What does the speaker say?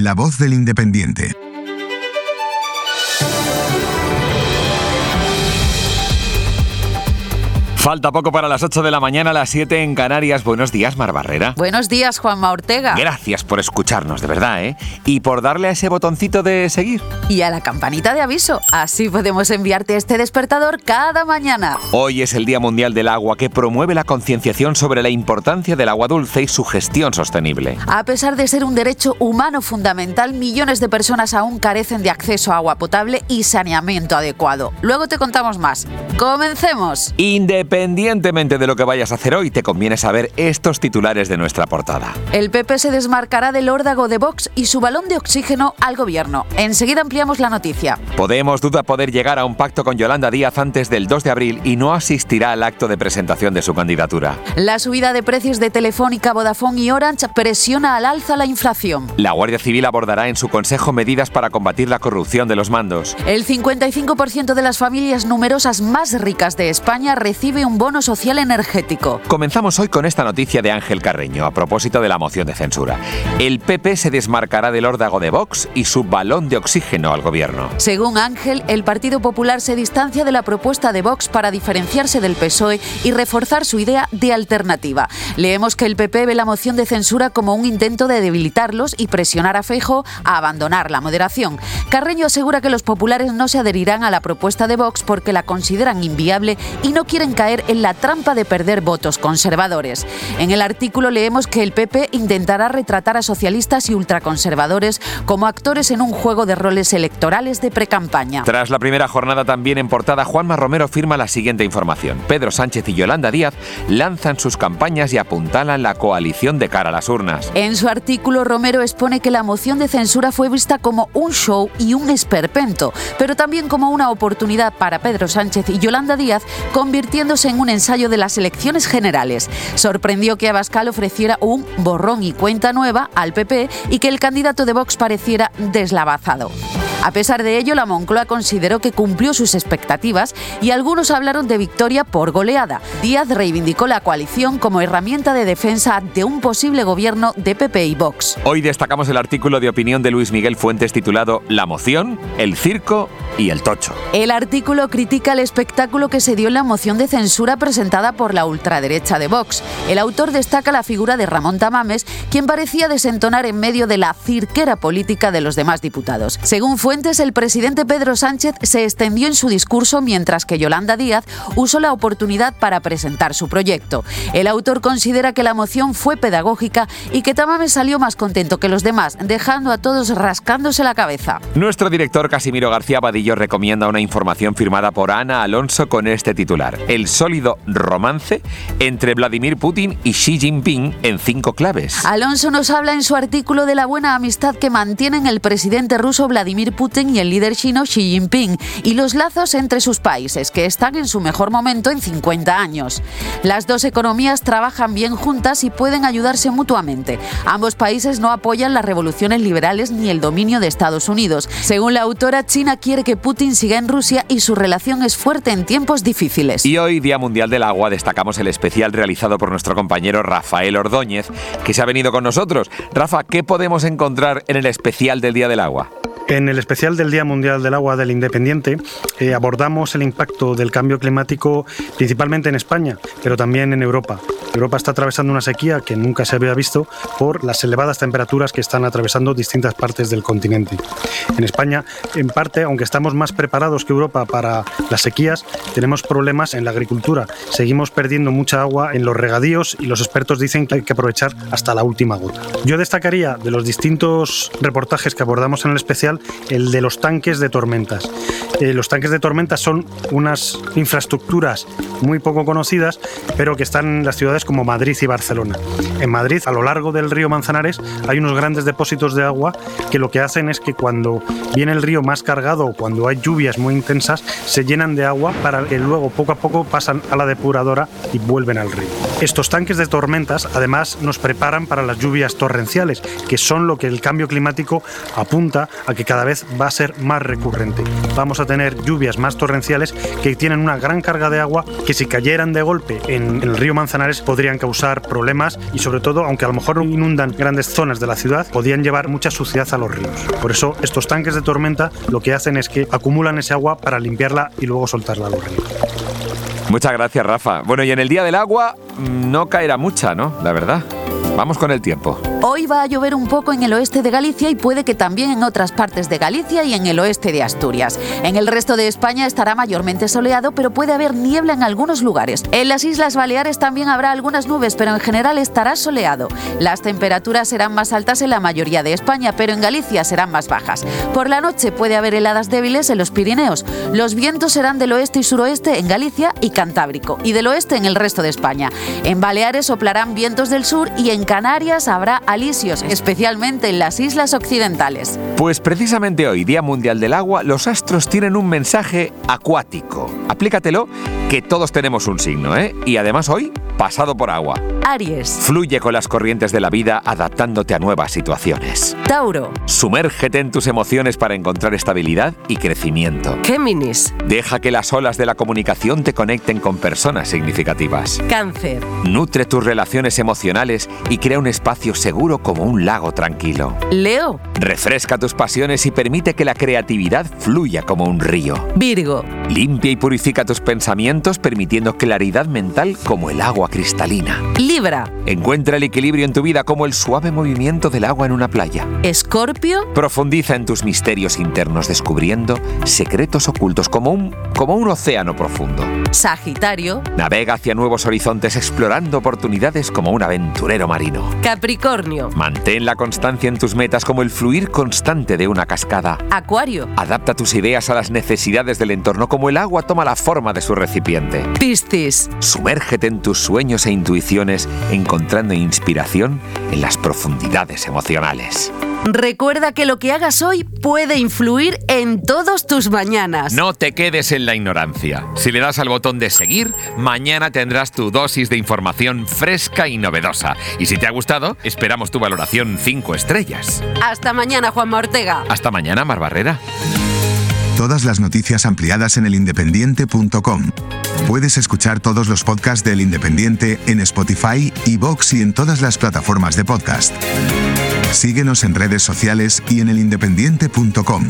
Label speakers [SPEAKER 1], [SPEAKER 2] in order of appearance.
[SPEAKER 1] La voz del independiente.
[SPEAKER 2] Falta poco para las 8 de la mañana, las 7 en Canarias. Buenos días, Mar Barrera.
[SPEAKER 3] Buenos días, Juanma Ortega.
[SPEAKER 2] Gracias por escucharnos, de verdad, ¿eh? Y por darle a ese botoncito de seguir.
[SPEAKER 3] Y a la campanita de aviso. Así podemos enviarte este despertador cada mañana.
[SPEAKER 2] Hoy es el Día Mundial del Agua que promueve la concienciación sobre la importancia del agua dulce y su gestión sostenible.
[SPEAKER 3] A pesar de ser un derecho humano fundamental, millones de personas aún carecen de acceso a agua potable y saneamiento adecuado. Luego te contamos más. ¡Comencemos!
[SPEAKER 2] Independientemente de lo que vayas a hacer hoy, te conviene saber estos titulares de nuestra portada.
[SPEAKER 3] El PP se desmarcará del órdago de Vox y su balón de oxígeno al gobierno. Enseguida ampliamos la noticia.
[SPEAKER 2] Podemos duda poder llegar a un pacto con Yolanda Díaz antes del 2 de abril y no asistirá al acto de presentación de su candidatura.
[SPEAKER 3] La subida de precios de Telefónica, Vodafone y Orange presiona al alza la inflación.
[SPEAKER 2] La Guardia Civil abordará en su consejo medidas para combatir la corrupción de los mandos.
[SPEAKER 3] El 55% de las familias numerosas más ricas de España recibe un bono social energético.
[SPEAKER 2] Comenzamos hoy con esta noticia de Ángel Carreño a propósito de la moción de censura. El PP se desmarcará del órdago de Vox y su balón de oxígeno al gobierno.
[SPEAKER 3] Según Ángel, el Partido Popular se distancia de la propuesta de Vox para diferenciarse del PSOE y reforzar su idea de alternativa. Leemos que el PP ve la moción de censura como un intento de debilitarlos y presionar a Feijo a abandonar la moderación. Carreño asegura que los populares no se adherirán a la propuesta de Vox porque la consideran inviable y no quieren caer en la trampa de perder votos conservadores. En el artículo leemos que el PP intentará retratar a socialistas y ultraconservadores como actores en un juego de roles electorales de precampaña.
[SPEAKER 2] Tras la primera jornada también en portada, Juanma Romero firma la siguiente información. Pedro Sánchez y Yolanda Díaz lanzan sus campañas y apuntalan la coalición de cara a las urnas.
[SPEAKER 3] En su artículo, Romero expone que la moción de censura fue vista como un show y un esperpento, pero también como una oportunidad para Pedro Sánchez y Yolanda Díaz, convirtiéndose en un ensayo de las elecciones generales. Sorprendió que Abascal ofreciera un borrón y cuenta nueva al PP y que el candidato de Vox pareciera deslavazado. A pesar de ello, la Moncloa consideró que cumplió sus expectativas y algunos hablaron de victoria por goleada. Díaz reivindicó la coalición como herramienta de defensa ante un posible gobierno de PP y Vox.
[SPEAKER 2] Hoy destacamos el artículo de opinión de Luis Miguel Fuentes titulado La moción, el circo y el tocho.
[SPEAKER 3] El artículo critica el espectáculo que se dio en la moción de censura presentada por la ultraderecha de Vox. El autor destaca la figura de Ramón Tamames, quien parecía desentonar en medio de la cirquera política de los demás diputados. Según Fuentes, el presidente Pedro Sánchez se extendió en su discurso mientras que Yolanda Díaz usó la oportunidad para presentar su proyecto. El autor considera que la moción fue pedagógica y que Tamames salió más contento que los demás, dejando a todos rascándose la cabeza.
[SPEAKER 2] Nuestro director Casimiro García Badillo recomienda una información firmada por Ana Alonso con este titular: El sólido romance entre Vladimir Putin y Xi Jinping en cinco claves.
[SPEAKER 3] Alonso nos habla en su artículo de la buena amistad que mantienen el presidente ruso Vladimir Putin y el líder chino Xi Jinping y los lazos entre sus países, que están en su mejor momento en 50 años. Las dos economías trabajan bien juntas y pueden ayudarse mutuamente. Ambos países no apoyan las revoluciones liberales ni el dominio de Estados Unidos. Según la autora, China quiere que Putin siga en Rusia y su relación es fuerte en tiempos difíciles.
[SPEAKER 2] Y hoy, Día Mundial del Agua, destacamos el especial realizado por nuestro compañero Rafael Ordóñez, que se ha venido con nosotros. Rafa, ¿qué podemos encontrar en el especial del Día del Agua?
[SPEAKER 4] En el especial del Día Mundial del Agua del Independiente eh, abordamos el impacto del cambio climático principalmente en España, pero también en Europa. Europa está atravesando una sequía que nunca se había visto por las elevadas temperaturas que están atravesando distintas partes del continente. En España, en parte, aunque estamos más preparados que Europa para las sequías, tenemos problemas en la agricultura. Seguimos perdiendo mucha agua en los regadíos y los expertos dicen que hay que aprovechar hasta la última gota. Yo destacaría de los distintos reportajes que abordamos en el especial el de los tanques de tormentas. Eh, los tanques de tormentas son unas infraestructuras muy poco conocidas, pero que están en las ciudades como Madrid y Barcelona. En Madrid, a lo largo del río Manzanares, hay unos grandes depósitos de agua que lo que hacen es que cuando viene el río más cargado o cuando hay lluvias muy intensas, se llenan de agua para que luego poco a poco pasan a la depuradora y vuelven al río. Estos tanques de tormentas además nos preparan para las lluvias torrenciales, que son lo que el cambio climático apunta a que cada vez va a ser más recurrente. Vamos a tener lluvias más torrenciales que tienen una gran carga de agua que si cayeran de golpe en el río Manzanares podrían causar problemas y sobre todo, aunque a lo mejor inundan grandes zonas de la ciudad, podrían llevar mucha suciedad a los ríos. Por eso estos tanques de tormenta lo que hacen es que acumulan ese agua para limpiarla y luego soltarla a los ríos.
[SPEAKER 2] Muchas gracias, Rafa. Bueno, y en el Día del Agua mm, no caerá mucha, ¿no? La verdad. Vamos con el tiempo.
[SPEAKER 3] Hoy va a llover un poco en el oeste de Galicia y puede que también en otras partes de Galicia y en el oeste de Asturias. En el resto de España estará mayormente soleado, pero puede haber niebla en algunos lugares. En las Islas Baleares también habrá algunas nubes, pero en general estará soleado. Las temperaturas serán más altas en la mayoría de España, pero en Galicia serán más bajas. Por la noche puede haber heladas débiles en los Pirineos. Los vientos serán del oeste y suroeste en Galicia y Cantábrico, y del oeste en el resto de España. En Baleares soplarán vientos del sur y en Canarias habrá alisios, especialmente en las islas occidentales.
[SPEAKER 2] Pues precisamente hoy, Día Mundial del Agua, los astros tienen un mensaje acuático. Aplícatelo, que todos tenemos un signo, ¿eh? Y además hoy, pasado por agua.
[SPEAKER 3] Aries.
[SPEAKER 2] Fluye con las corrientes de la vida adaptándote a nuevas situaciones.
[SPEAKER 3] Tauro.
[SPEAKER 2] Sumérgete en tus emociones para encontrar estabilidad y crecimiento.
[SPEAKER 3] Géminis.
[SPEAKER 2] Deja que las olas de la comunicación te conecten con personas significativas.
[SPEAKER 3] Cáncer.
[SPEAKER 2] Nutre tus relaciones emocionales y crea un espacio seguro como un lago tranquilo.
[SPEAKER 3] Leo.
[SPEAKER 2] Refresca tus pasiones y permite que la creatividad fluya como un río.
[SPEAKER 3] Virgo.
[SPEAKER 2] Limpia y purifica tus pensamientos permitiendo claridad mental como el agua cristalina.
[SPEAKER 3] Libra.
[SPEAKER 2] Encuentra el equilibrio en tu vida como el suave movimiento del agua en una playa.
[SPEAKER 3] Escorpio.
[SPEAKER 2] Profundiza en tus misterios internos descubriendo secretos ocultos como un, como un océano profundo.
[SPEAKER 3] Sagitario.
[SPEAKER 2] Navega hacia nuevos horizontes explorando oportunidades como un aventurero marino.
[SPEAKER 3] Capricornio.
[SPEAKER 2] Mantén la constancia en tus metas como el fluir constante de una cascada.
[SPEAKER 3] Acuario.
[SPEAKER 2] Adapta tus ideas a las necesidades del entorno como el agua toma la forma de su recipiente.
[SPEAKER 3] Piscis.
[SPEAKER 2] Sumérgete en tus sueños e intuiciones encontrando inspiración en las profundidades emocionales.
[SPEAKER 3] Recuerda que lo que hagas hoy puede influir en todos tus mañanas.
[SPEAKER 2] No te quedes en la ignorancia. Si le das al botón de seguir, mañana tendrás tu dosis de información fresca y novedosa. Y si te ha gustado, esperamos tu valoración 5 estrellas.
[SPEAKER 3] Hasta mañana, Juanma Ortega.
[SPEAKER 2] Hasta mañana, Mar Barrera.
[SPEAKER 1] Todas las noticias ampliadas en elindependiente.com. Puedes escuchar todos los podcasts del Independiente en Spotify, iVoox y en todas las plataformas de podcast. Síguenos en redes sociales y en elindependiente.com.